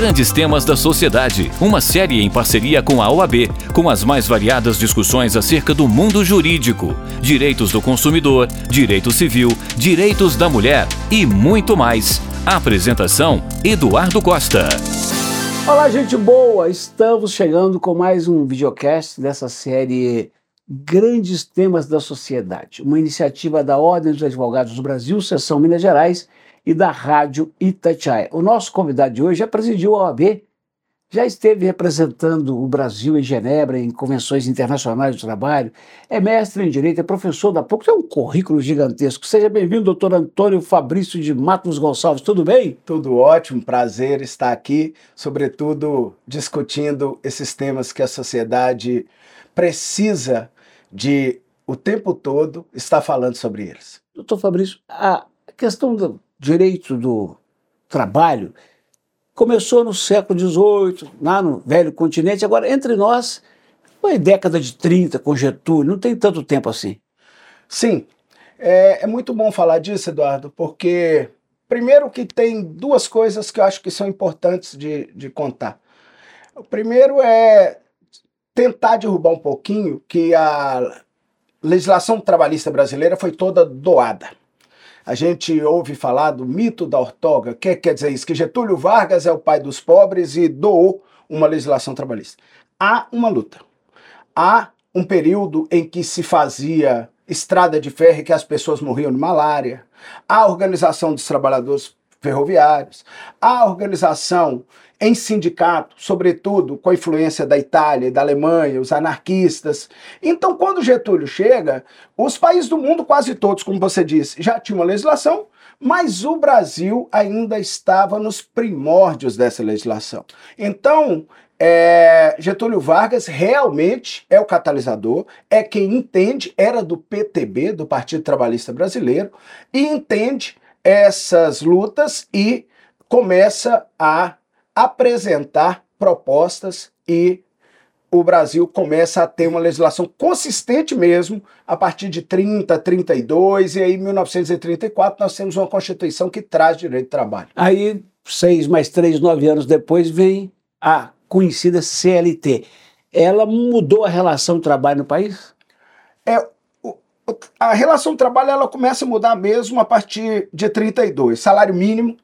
Grandes Temas da Sociedade, uma série em parceria com a OAB, com as mais variadas discussões acerca do mundo jurídico, direitos do consumidor, direito civil, direitos da mulher e muito mais. apresentação: Eduardo Costa. Olá, gente boa! Estamos chegando com mais um videocast dessa série Grandes Temas da Sociedade, uma iniciativa da Ordem dos Advogados do Brasil, Seção Minas Gerais e da Rádio Itatiaia. O nosso convidado de hoje já presidiu a OAB, já esteve representando o Brasil em Genebra, em convenções internacionais do trabalho, é mestre em Direito, é professor da PUC, tem um currículo gigantesco. Seja bem-vindo, doutor Antônio Fabrício de Matos Gonçalves, tudo bem? Tudo ótimo, prazer estar aqui, sobretudo discutindo esses temas que a sociedade precisa de o tempo todo estar falando sobre eles. Doutor Fabrício, a questão do direito do trabalho começou no século XVIII, lá no velho continente, agora entre nós foi década de 30, com Getúlio, não tem tanto tempo assim. Sim, é, é muito bom falar disso, Eduardo, porque primeiro que tem duas coisas que eu acho que são importantes de, de contar. O primeiro é tentar derrubar um pouquinho que a legislação trabalhista brasileira foi toda doada. A gente ouve falar do mito da ortoga, que quer dizer isso, que Getúlio Vargas é o pai dos pobres e doou uma legislação trabalhista. Há uma luta. Há um período em que se fazia estrada de ferro e que as pessoas morriam de malária. Há a organização dos trabalhadores ferroviários. Há a organização em sindicato, sobretudo com a influência da Itália e da Alemanha, os anarquistas. Então, quando Getúlio chega, os países do mundo, quase todos, como você disse, já tinham uma legislação, mas o Brasil ainda estava nos primórdios dessa legislação. Então, é, Getúlio Vargas realmente é o catalisador, é quem entende, era do PTB, do Partido Trabalhista Brasileiro, e entende essas lutas e começa a apresentar propostas e o Brasil começa a ter uma legislação consistente mesmo a partir de 30, 32 e aí em 1934 nós temos uma Constituição que traz direito de trabalho. Aí, seis mais três, nove anos depois, vem a conhecida CLT. Ela mudou a relação de trabalho no país? É, a relação de trabalho ela começa a mudar mesmo a partir de 32. Salário mínimo,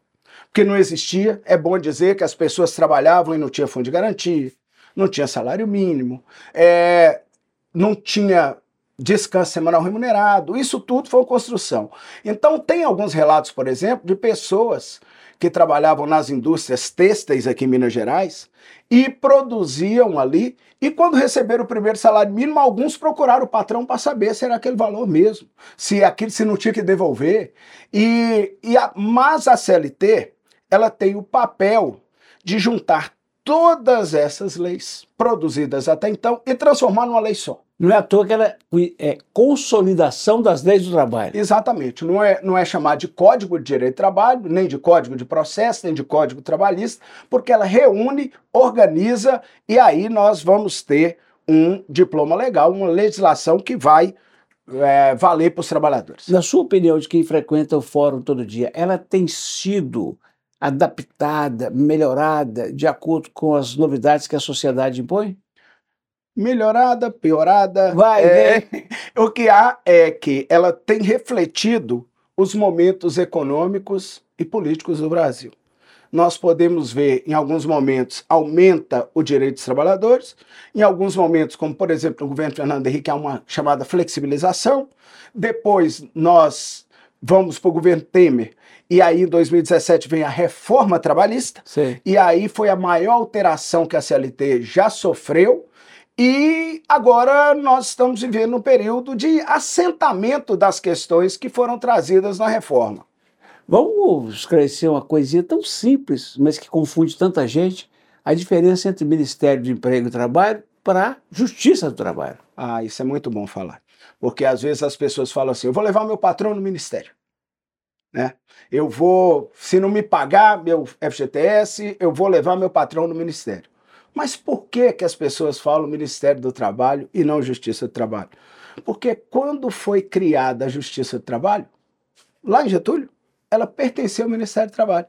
que não existia. É bom dizer que as pessoas trabalhavam e não tinha fundo de garantia, não tinha salário mínimo, é, não tinha descanso semanal remunerado. Isso tudo foi construção. Então, tem alguns relatos, por exemplo, de pessoas que trabalhavam nas indústrias têxteis aqui em Minas Gerais e produziam ali. E quando receberam o primeiro salário mínimo, alguns procuraram o patrão para saber se era aquele valor mesmo, se aquilo se não tinha que devolver. E, e a, mas a CLT ela tem o papel de juntar todas essas leis produzidas até então e transformar numa lei só. Não é à toa que ela é consolidação das leis do trabalho. Exatamente. Não é, não é chamar de Código de Direito de Trabalho, nem de Código de Processo, nem de Código Trabalhista, porque ela reúne, organiza e aí nós vamos ter um diploma legal, uma legislação que vai é, valer para os trabalhadores. Na sua opinião, de quem frequenta o fórum todo dia, ela tem sido adaptada, melhorada, de acordo com as novidades que a sociedade impõe? Melhorada, piorada. Vai, é, O que há é que ela tem refletido os momentos econômicos e políticos do Brasil. Nós podemos ver, em alguns momentos, aumenta o direito dos trabalhadores, em alguns momentos, como por exemplo no governo Fernando Henrique, há uma chamada flexibilização. Depois, nós vamos para o governo Temer, e aí, em 2017, vem a reforma trabalhista. Sim. E aí foi a maior alteração que a CLT já sofreu. E agora nós estamos vivendo um período de assentamento das questões que foram trazidas na reforma. Vamos esclarecer uma coisinha tão simples, mas que confunde tanta gente: a diferença entre Ministério de Emprego e Trabalho para Justiça do Trabalho. Ah, isso é muito bom falar. Porque às vezes as pessoas falam assim: eu vou levar meu patrão no ministério. Né? Eu vou, se não me pagar meu FGTS, eu vou levar meu patrão no ministério. Mas por que, que as pessoas falam Ministério do Trabalho e não Justiça do Trabalho? Porque quando foi criada a Justiça do Trabalho, lá em Getúlio, ela pertenceu ao Ministério do Trabalho.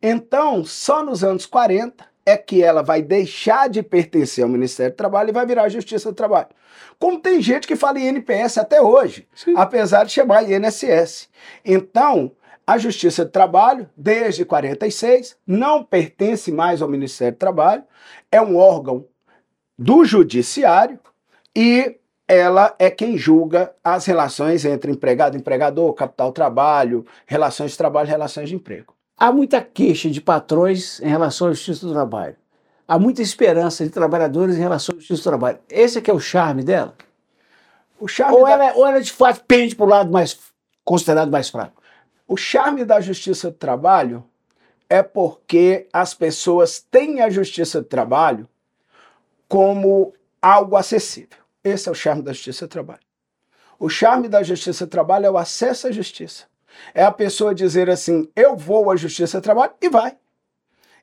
Então, só nos anos 40 é que ela vai deixar de pertencer ao Ministério do Trabalho e vai virar a Justiça do Trabalho. Como tem gente que fala INPS até hoje, Sim. apesar de chamar INSS. Então, a Justiça do Trabalho, desde 46, não pertence mais ao Ministério do Trabalho, é um órgão do Judiciário e ela é quem julga as relações entre empregado e empregador, capital-trabalho, relações de trabalho e relações de emprego. Há muita queixa de patrões em relação à justiça do trabalho. Há muita esperança de trabalhadores em relação à justiça do trabalho. Esse é que é o charme dela? O charme ou, da... ela, ou ela de fato pende para o lado mais considerado mais fraco? O charme da justiça do trabalho é porque as pessoas têm a justiça do trabalho como algo acessível. Esse é o charme da justiça do trabalho. O charme da justiça do trabalho é o acesso à justiça. É a pessoa dizer assim: eu vou à justiça do trabalho e vai.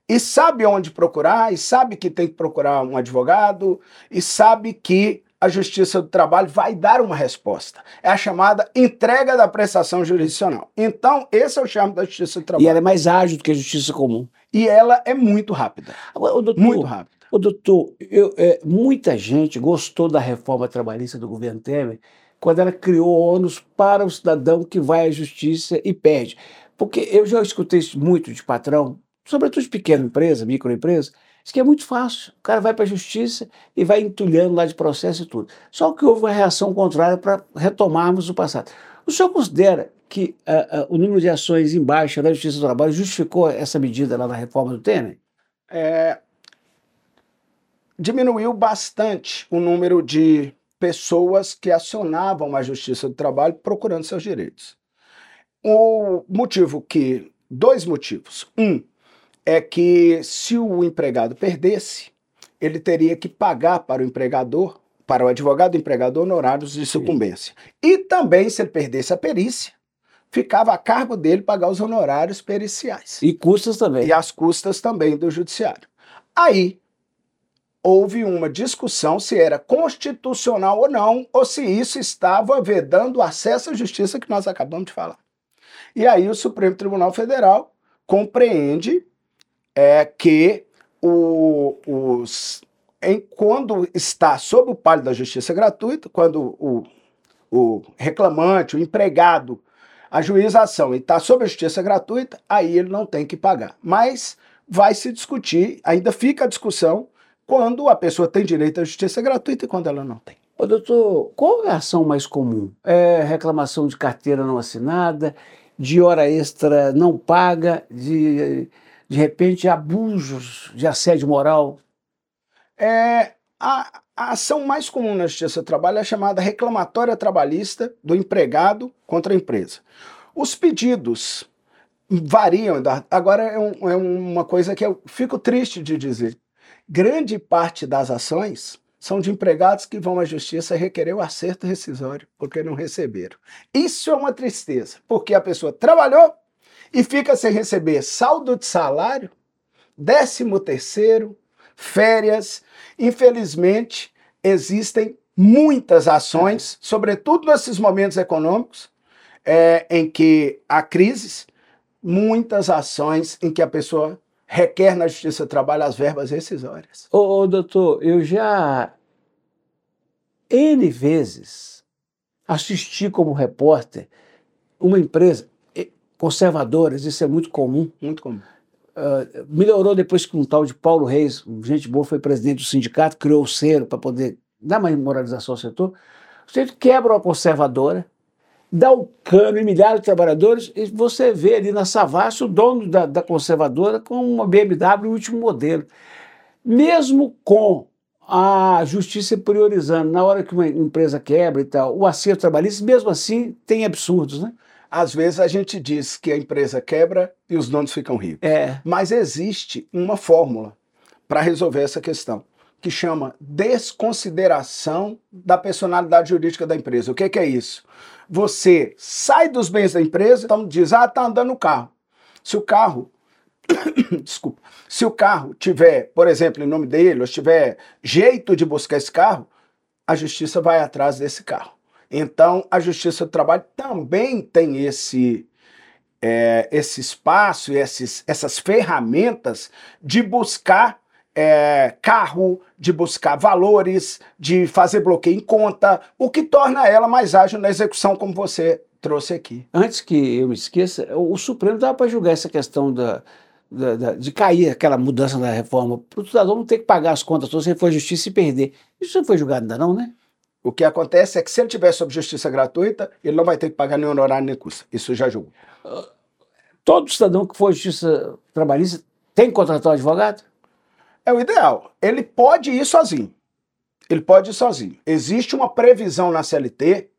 E sabe onde procurar, e sabe que tem que procurar um advogado, e sabe que a Justiça do Trabalho vai dar uma resposta. É a chamada entrega da prestação jurisdicional. Então, esse é o charme da Justiça do Trabalho. E ela é mais ágil do que a Justiça comum. E ela é muito rápida. Agora, doutor, muito rápida. O doutor, eu, é, muita gente gostou da reforma trabalhista do governo Temer quando ela criou ônus para o cidadão que vai à justiça e perde. Porque eu já escutei isso muito de patrão, sobretudo de pequena empresa, microempresa, isso que é muito fácil. O cara vai para a justiça e vai entulhando lá de processo e tudo. Só que houve uma reação contrária para retomarmos o passado. O senhor considera que uh, uh, o número de ações em baixa da Justiça do Trabalho justificou essa medida lá na reforma do Temer? É, diminuiu bastante o número de pessoas que acionavam a Justiça do Trabalho procurando seus direitos. O motivo que. Dois motivos. Um é que se o empregado perdesse, ele teria que pagar para o empregador, para o advogado empregador, honorários de sucumbência. E também, se ele perdesse a perícia, ficava a cargo dele pagar os honorários periciais. E custas também. E as custas também do judiciário. Aí, houve uma discussão se era constitucional ou não, ou se isso estava vedando o acesso à justiça que nós acabamos de falar. E aí o Supremo Tribunal Federal compreende é, que o, os, em, quando está sob o palio da justiça gratuita, quando o, o reclamante, o empregado, a juização está sob a justiça gratuita, aí ele não tem que pagar. Mas vai se discutir, ainda fica a discussão quando a pessoa tem direito à justiça gratuita e quando ela não tem. Ô, doutor, qual é a ação mais comum? É reclamação de carteira não assinada, de hora extra não paga, de, de repente abusos de assédio moral? É, a, a ação mais comum na Justiça do Trabalho é chamada reclamatória trabalhista do empregado contra a empresa. Os pedidos variam, agora é, um, é uma coisa que eu fico triste de dizer. Grande parte das ações são de empregados que vão à justiça requerer o acerto rescisório porque não receberam. Isso é uma tristeza, porque a pessoa trabalhou e fica sem receber saldo de salário, décimo terceiro, férias. Infelizmente, existem muitas ações, sobretudo nesses momentos econômicos é, em que há crises, muitas ações em que a pessoa requer na Justiça do Trabalho as verbas rescisórias. Ô, ô, doutor, eu já N vezes assisti como repórter uma empresa conservadora, isso é muito comum. Muito comum. Uh, melhorou depois que um tal de Paulo Reis, gente boa, foi presidente do sindicato, criou o selo para poder dar mais moralização ao setor. O sujeito quebra uma conservadora, dá o cano em milhares de trabalhadores e você vê ali na Savassi o dono da, da conservadora com uma BMW último modelo. Mesmo com a justiça priorizando, na hora que uma empresa quebra e tal, o acerto trabalhista, mesmo assim, tem absurdos, né? Às vezes a gente diz que a empresa quebra e os donos ficam ricos. É. Mas existe uma fórmula para resolver essa questão que chama desconsideração da personalidade jurídica da empresa. O que, que é isso? Você sai dos bens da empresa, então diz, ah, tá andando o carro. Se o carro, desculpa, se o carro tiver, por exemplo, em nome dele, ou tiver jeito de buscar esse carro, a justiça vai atrás desse carro. Então, a Justiça do Trabalho também tem esse é, esse espaço esses, essas ferramentas de buscar é, carro, de buscar valores, de fazer bloqueio em conta, o que torna ela mais ágil na execução, como você trouxe aqui. Antes que eu me esqueça, o, Supremo estava para julgar essa questão da, da, da, de cair aquela mudança da reforma, para o cidadão não ter que pagar as contas todas, se ele for à justiça e perder. Isso não foi julgado ainda não, né? O que acontece é que se ele tiver sob justiça gratuita, ele não vai ter que pagar nem honorário nem custo. Isso já julgou. Todo cidadão que for à justiça trabalhista tem que contratar um advogado? É o ideal. Ele pode ir sozinho. Ele pode ir sozinho. Existe uma previsão na CLT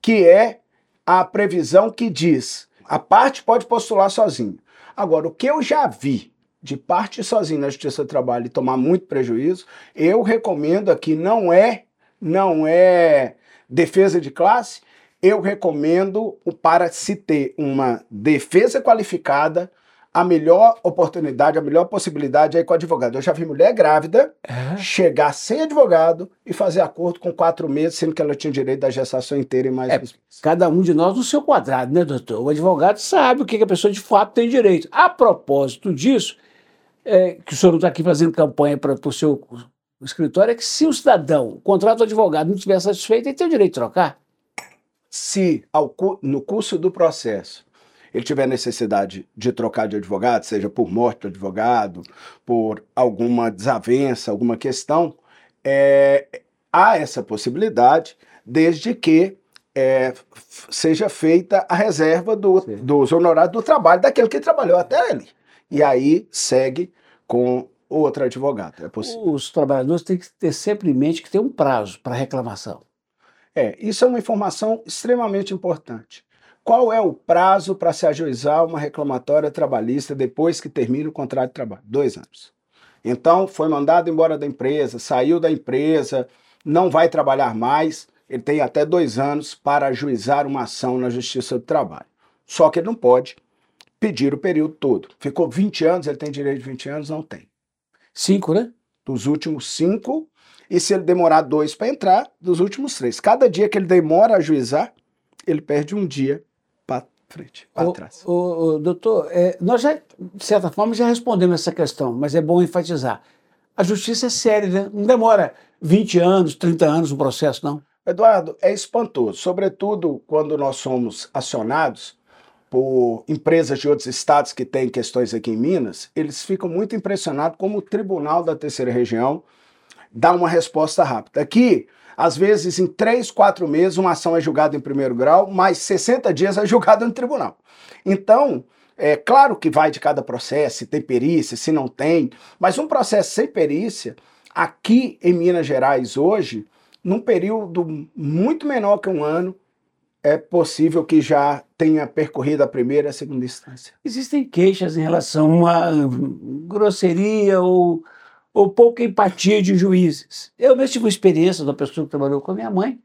que é a previsão que diz a parte pode postular sozinho. Agora, o que eu já vi de parte sozinho na Justiça do Trabalho e tomar muito prejuízo, eu recomendo aqui, não é não é defesa de classe, eu recomendo para se ter uma defesa qualificada, a melhor oportunidade, a melhor possibilidade é com o advogado. Eu já vi mulher grávida é. chegar sem advogado e fazer acordo com quatro meses, sendo que ela tinha direito da gestação inteira e mais. É, cada um de nós no seu quadrado, né, doutor? O advogado sabe o que a pessoa de fato tem direito. A propósito disso, é, que o senhor não está aqui fazendo campanha para o seu o escritório é que se o cidadão, o contrato do advogado, não estiver satisfeito, ele tem o direito de trocar. Se ao, no curso do processo ele tiver necessidade de trocar de advogado, seja por morte do advogado, por alguma desavença, alguma questão, é, há essa possibilidade, desde que é, seja feita a reserva do, dos honorários do trabalho daquele que trabalhou até ele. E aí segue com outro advogado. É possível. Os trabalhadores têm que ter sempre em mente que tem um prazo para reclamação. É, isso é uma informação extremamente importante. Qual é o prazo para se ajuizar uma reclamatória trabalhista depois que termina o contrato de trabalho? Dois anos. Então, foi mandado embora da empresa, saiu da empresa, não vai trabalhar mais, ele tem até dois anos para ajuizar uma ação na Justiça do Trabalho. Só que ele não pode pedir o período todo. Ficou 20 anos, ele tem direito de 20 anos? Não tem. Cinco, né? Dos últimos cinco. E se ele demorar dois para entrar, dos últimos três. Cada dia que ele demora a ajuizar, ele perde um dia frente, para trás. O, o, doutor, é, nós já, de certa forma, já respondemos essa questão, mas é bom enfatizar. A justiça é séria, né? Não demora 20 anos, 30 anos o processo, não. Eduardo, é espantoso, sobretudo quando nós somos acionados por empresas de outros estados que têm questões aqui em Minas, eles ficam muito impressionados como o Tribunal da Terceira Região dá uma resposta rápida. Aqui, às vezes, em três, quatro meses, uma ação é julgada em primeiro grau, mais 60 dias é julgada no tribunal. Então, é claro que vai de cada processo, se tem perícia, se não tem, mas um processo sem perícia, aqui em Minas Gerais hoje, num período muito menor que um ano, é possível que já tenha percorrido a primeira e a segunda instância. Existem queixas em relação a grosseria ou, ou pouca empatia de juízes. Eu mesmo tive uma experiência de uma pessoa que trabalhou com a minha mãe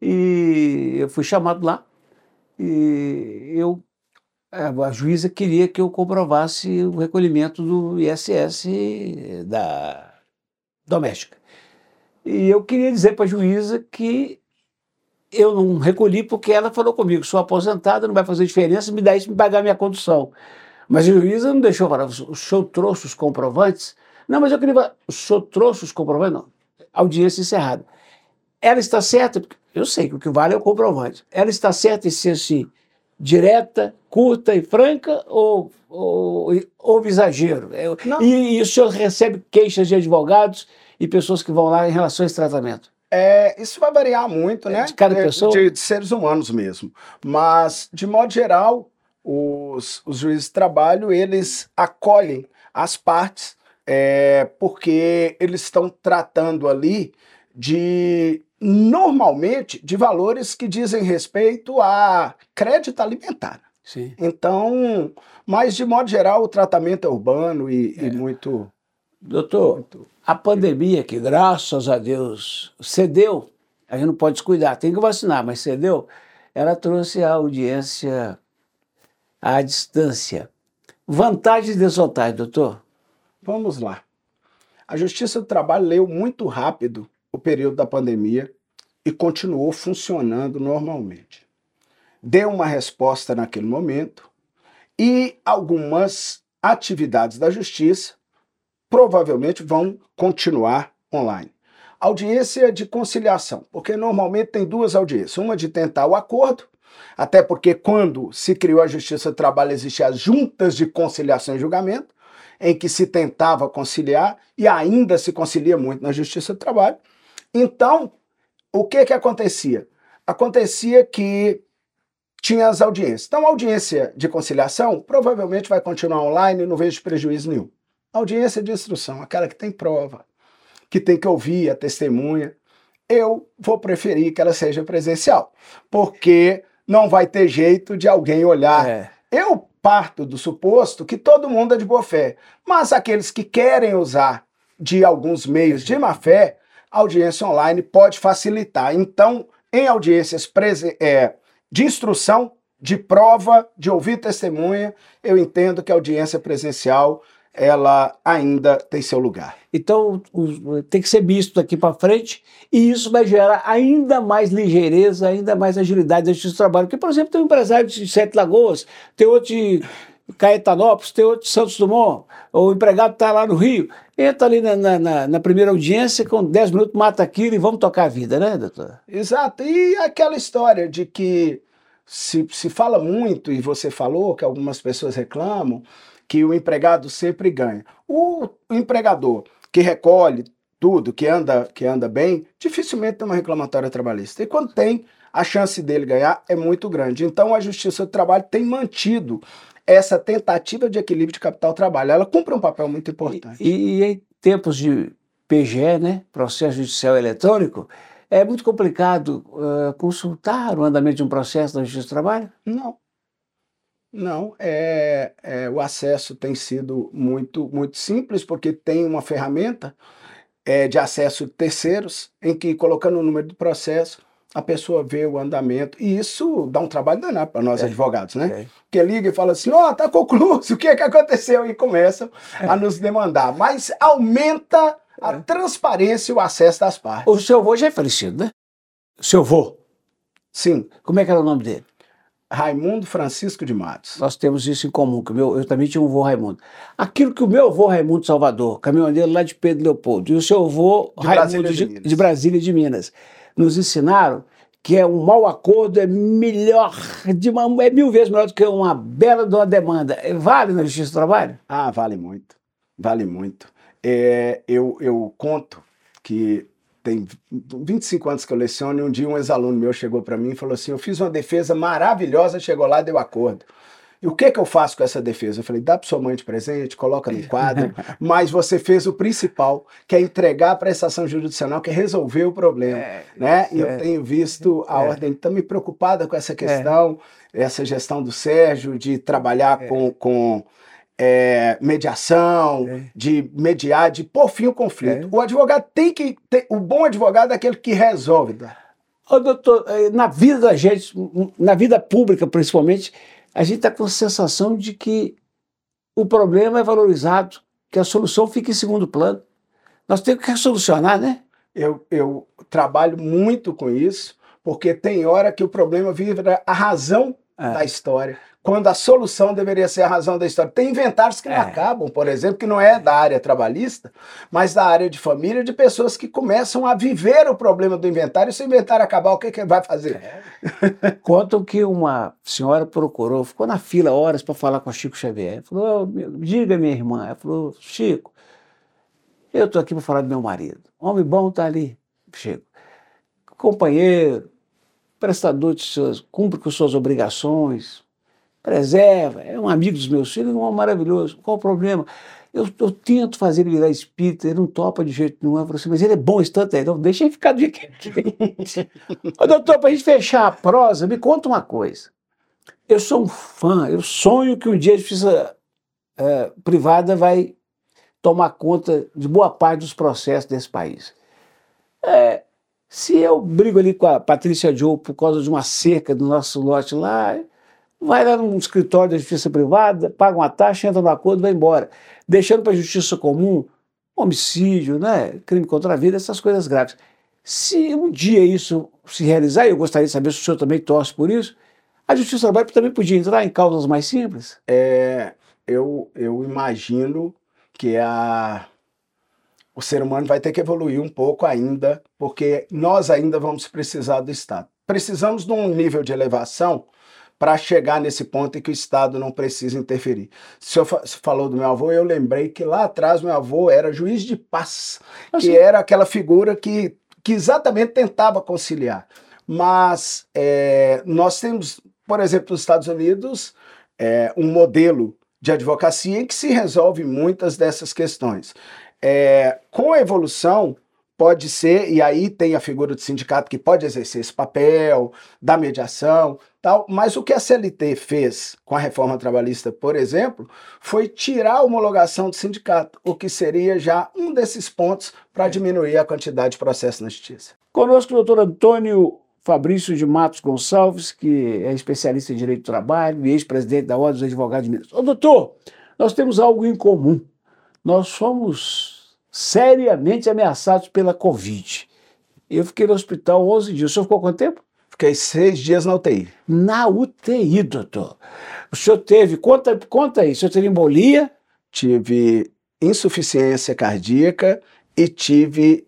e eu fui chamado lá e eu a juíza queria que eu comprovasse o recolhimento do ISS da doméstica. E eu queria dizer para a juíza que eu não recolhi porque ela falou comigo, sou aposentada, não vai fazer diferença, me dá isso, me pagar minha condução. Mas a juíza não deixou falar, o senhor trouxe os comprovantes? Não, mas eu queria o senhor trouxe os comprovantes? Não, audiência encerrada. Ela está certa, eu sei que o que vale é o comprovante. Ela está certa em ser assim, direta, curta e franca ou houve exagero? E, e o senhor recebe queixas de advogados e pessoas que vão lá em relação a esse tratamento? É, isso vai variar muito, né? De cada pessoa? De, de, seres humanos mesmo. Mas, de modo geral, os, os juízes de trabalho, eles acolhem as partes é, porque eles estão tratando ali de, normalmente, de valores que dizem respeito a crédito alimentar. Sim. Então, mas de modo geral, o tratamento é urbano e, é. e muito Doutor, a pandemia, que graças a Deus cedeu, a gente não pode descuidar, tem que vacinar, mas cedeu, ela trouxe a audiência à distância. Vantagens e desvantagens, doutor? Vamos lá. A Justiça do Trabalho leu muito rápido o período da pandemia e continuou funcionando normalmente. Deu uma resposta naquele momento e algumas atividades da justiça provavelmente vão continuar online. Audiência de conciliação, porque normalmente tem duas audiências, uma de tentar o acordo, até porque quando se criou a Justiça do Trabalho existiam as juntas de conciliação e julgamento, em que se tentava conciliar e ainda se concilia muito na Justiça do Trabalho. Então, o que que acontecia? Acontecia que tinha as audiências. Então, a audiência de conciliação provavelmente vai continuar online, não vejo prejuízo nenhum. A audiência de instrução, aquela que tem prova, que tem que ouvir a testemunha, eu vou preferir que ela seja presencial, porque não vai ter jeito de alguém olhar. É. Eu parto do suposto que todo mundo é de boa fé, mas aqueles que querem usar de alguns meios de má fé, a audiência online pode facilitar. Então, em audiências é, de instrução, de prova, de ouvir testemunha, eu entendo que a audiência presencial ela ainda tem seu lugar. Então, tem que ser visto daqui para frente e isso vai gerar ainda mais ligeireza, ainda mais agilidade nesse trabalho. Porque, por exemplo, tem um empresário de Sete Lagoas, tem outro de Caetanópolis, tem outro de Santos Dumont, o empregado está lá no Rio, entra ali na, na, na, primeira audiência, com 10 minutos mata aquilo e vamos tocar a vida, né, doutor? Exato. E aquela história de que se, se fala muito, e você falou que algumas pessoas reclamam, que o empregado sempre ganha. O, empregador que recolhe tudo, que anda, que anda bem, dificilmente tem uma reclamatória trabalhista. E quando tem, a chance dele ganhar é muito grande. Então a Justiça do Trabalho tem mantido essa tentativa de equilíbrio de capital-trabalho. Ela cumpre um papel muito importante. E, e, em tempos de PGE, né, processo judicial eletrônico, é muito complicado uh, consultar o andamento de um processo da Justiça do Trabalho? Não. Não, é, é, o acesso tem sido muito, muito simples, porque tem uma ferramenta é, de acesso de terceiros, em que, colocando o número do processo, a pessoa vê o andamento. E isso dá um trabalho danado para nós é, advogados, né? É. Porque liga e fala assim: ó, oh, tá concluído, o que é que aconteceu? E começam é. a nos demandar. Mas aumenta a é. transparência e o acesso das partes. O seu avô já é falecido, né? O seu avô? Sim. Como é que era o nome dele? Raimundo Francisco de Matos. Nós temos isso em comum, que meu, eu também tinha um avô Raimundo. Aquilo que o meu avô Raimundo Salvador, caminhoneiro lá de Pedro Leopoldo, e o seu avô de Raimundo Brasília de, de, Brasília e de Minas, nos ensinaram que é um mau acordo é melhor, de uma, é mil vezes melhor do que uma bela de uma demanda. Vale na Justiça do Trabalho? Ah, vale muito. Vale muito. É, eu, eu conto que tem 25 anos que eu leciono, e um dia um ex-aluno meu chegou para mim e falou assim: Eu fiz uma defesa maravilhosa, chegou lá, deu acordo. E o que, que eu faço com essa defesa? Eu falei, dá para sua mãe de presente, coloca no quadro, mas você fez o principal, que é entregar a prestação jurisdicional, que é resolver o problema. É, né? E é, eu tenho visto a é. ordem tão me preocupada com essa questão, essa gestão do Sérgio, de trabalhar é. com, com é, mediação, é. de mediar, de por fim o conflito. É. O advogado tem que. Ter, o bom advogado é aquele que resolve. Ô, doutor, é, na vida da gente, na vida pública principalmente, a gente está com a sensação de que o problema é valorizado, que a solução fica em segundo plano. Nós temos que solucionar, né? Eu, eu trabalho muito com isso, porque tem hora que o problema vira a razão é. da história quando a solução deveria ser a razão da história. Tem inventários que não é. acabam, por exemplo, que não é da área trabalhista, mas da área de família, de pessoas que começam a viver o problema do inventário. E se o inventário acabar, o que, que vai fazer? É. Contam que uma senhora procurou, ficou na fila horas para falar com o Chico Xavier. Falou: diga, minha irmã. Ela falou: Chico, eu estou aqui para falar do meu marido. Homem bom está ali, Chico. Companheiro, prestador de suas, cumpre com suas obrigações, preserva, é um amigo dos meus filhos, é um maravilhoso. Qual o problema? Eu, eu, tento fazer ele virar espírita, ele não topa de jeito nenhum. Eu falo assim, mas ele é bom esse tanto aí, então deixa ele ficar do jeito que ele Ô, doutor, para a gente fechar a prosa, me conta uma coisa. Eu sou um fã, eu sonho que um dia a justiça é, privada vai tomar conta de boa parte dos processos desse país. É, se eu brigo ali com a Patrícia Joe por causa de uma cerca do nosso lote lá, vai lá num escritório da justiça privada, paga uma taxa, entra no acordo e vai embora. Deixando para a justiça comum homicídio, né, crime contra a vida, essas coisas graves. Se um dia isso se realizar, e eu gostaria de saber se o senhor também torce por isso, A Justiça Trabalho também podia entrar em causas mais simples? É, eu, eu imagino que a, o ser humano vai ter que evoluir um pouco ainda, porque nós ainda vamos precisar do Estado. Precisamos de um nível de elevação para chegar nesse ponto em que o Estado não precisa interferir. O senhor falou do meu avô, eu lembrei que lá atrás meu avô era juiz de paz, assim. que era aquela figura que, que exatamente tentava conciliar. Mas é, nós temos, por exemplo, nos Estados Unidos, é, um modelo de advocacia em que se resolve muitas dessas questões. É, com a evolução, pode ser, e aí tem a figura do sindicato que pode exercer esse papel, da mediação, tal, mas o que a CLT fez com a reforma trabalhista, por exemplo, foi tirar a homologação do sindicato, o que seria já um desses pontos para diminuir a quantidade de processos na justiça. Conosco o doutor Antônio Fabrício de Matos Gonçalves, que é especialista em direito do trabalho e ex-presidente da Ordem dos Advogados de Minas. Ô doutor, nós temos algo em comum. Nós somos seriamente ameaçados pela Covid. Eu fiquei no hospital 11 dias. O senhor ficou quanto tempo? Fiquei seis dias na UTI. Na UTI, doutor. O senhor teve, conta, conta aí, o senhor teve embolia? Tive insuficiência cardíaca e tive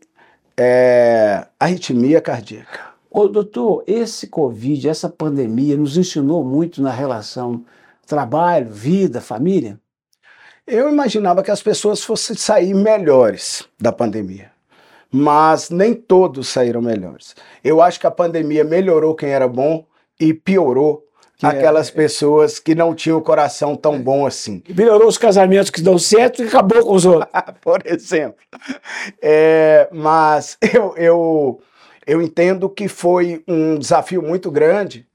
é, arritmia cardíaca. Ô, doutor, esse Covid, essa pandemia nos ensinou muito na relação trabalho, vida, família? Eu imaginava que as pessoas fossem sair melhores da pandemia, mas nem todos saíram melhores. Eu acho que a pandemia melhorou quem era bom e piorou que aquelas é, pessoas que não tinham o coração tão bom assim. Melhorou os casamentos que dão certo e acabou com os outros. Por exemplo. É, mas eu, eu, eu entendo que foi um desafio muito grande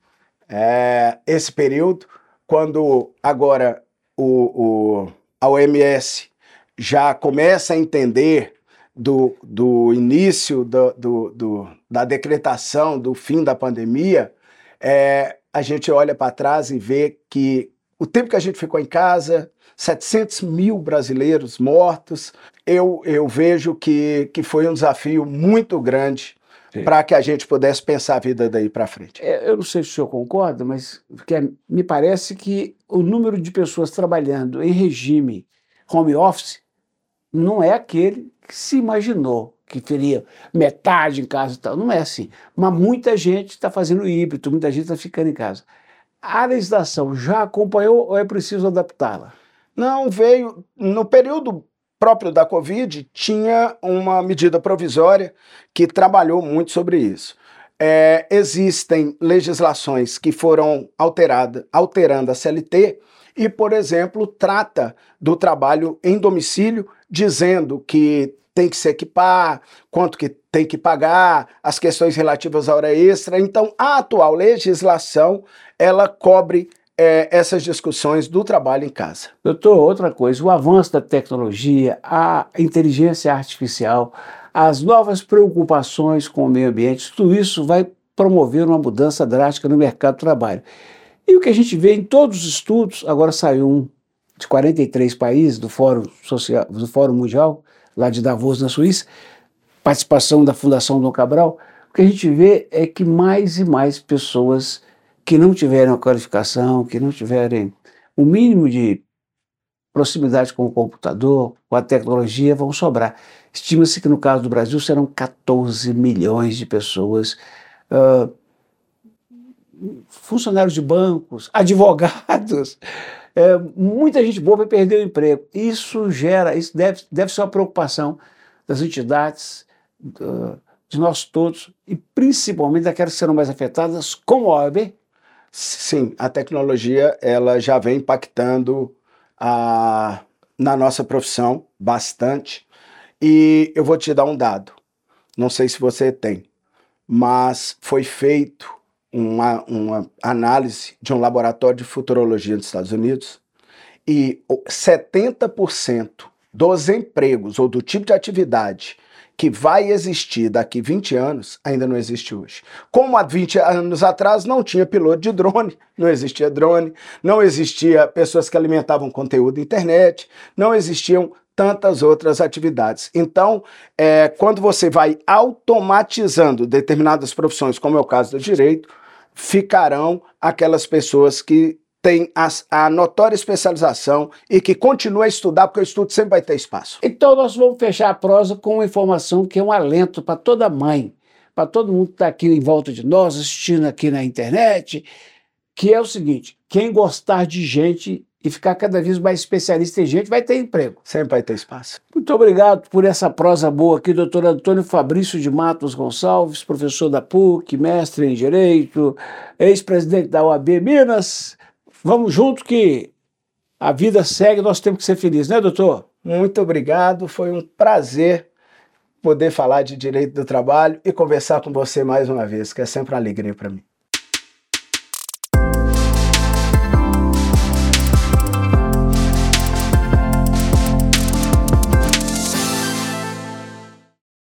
é, esse período, quando agora o, o a OMS já começa a entender do, do início do, do, do, da decretação do fim da pandemia, é, a gente olha para trás e vê que o tempo que a gente ficou em casa, 700 mil brasileiros mortos, eu, eu vejo que, que foi um desafio muito grande para que a gente pudesse pensar a vida daí para frente. É, eu não sei se o senhor concorda, mas porque me parece que o número de pessoas trabalhando em regime home office não é aquele que se imaginou que teria metade em casa e tal. Não é assim. Mas muita gente está fazendo híbrido, muita gente está ficando em casa. A legislação já acompanhou ou é preciso adaptá-la? Não, veio. No período próprio da Covid, tinha uma medida provisória que trabalhou muito sobre isso. É, existem legislações que foram alteradas, alterando a CLT, e, por exemplo, trata do trabalho em domicílio, dizendo que tem que se equipar, quanto que tem que pagar, as questões relativas à hora extra. Então, a atual legislação, ela cobre é, essas discussões do trabalho em casa. Doutor, outra coisa, o avanço da tecnologia, a inteligência artificial, as novas preocupações com o meio ambiente, tudo isso vai promover uma mudança drástica no mercado do trabalho. E o que a gente vê em todos os estudos, agora saiu um de 43 países do Fórum, Social, do Fórum Mundial, lá de Davos, na Suíça, participação da Fundação Dom Cabral, o que a gente vê é que mais e mais pessoas que não tiverem a qualificação, que não tiverem o mínimo de proximidade com o computador, com a tecnologia, vão sobrar. Estima-se que no caso do Brasil serão 14 milhões de pessoas, uh, funcionários de bancos, advogados, é, muita gente boa vai perder o emprego. Isso gera, isso deve, deve ser uma preocupação das entidades, de nós todos, e principalmente daquelas que serão mais afetadas, como a OAB, Sim, a tecnologia ela já vem impactando a, na nossa profissão bastante. E eu vou te dar um dado. Não sei se você tem, mas foi feito uma, uma análise de um laboratório de futurologia dos Estados Unidos e 70% dos empregos ou do tipo de atividade que vai existir daqui 20 anos ainda não existe hoje. Como há 20 anos atrás não tinha piloto de drone, não existia drone, não existia pessoas que alimentavam conteúdo na internet, não existiam tantas outras atividades. Então, é, quando você vai automatizando determinadas profissões, como é o caso do direito, ficarão aquelas pessoas que têm as, a notória especialização e que continuam a estudar, porque o estudo sempre vai ter espaço. Então nós vamos fechar a prosa com uma informação que é um alento para toda mãe, para todo mundo que está aqui em volta de nós, assistindo aqui na internet, que é o seguinte: quem gostar de gente e ficar cada vez mais especialista em gente vai ter emprego. Sempre vai ter espaço. Muito obrigado por essa prosa boa aqui, doutor Antônio Fabrício de Matos Gonçalves, professor da PUC, mestre em Direito, ex-presidente da OAB Minas. Vamos junto que a vida segue, nós temos que ser felizes, né, doutor? Muito obrigado, foi um prazer poder falar de direito do trabalho e conversar com você mais uma vez, que é sempre uma alegria para mim.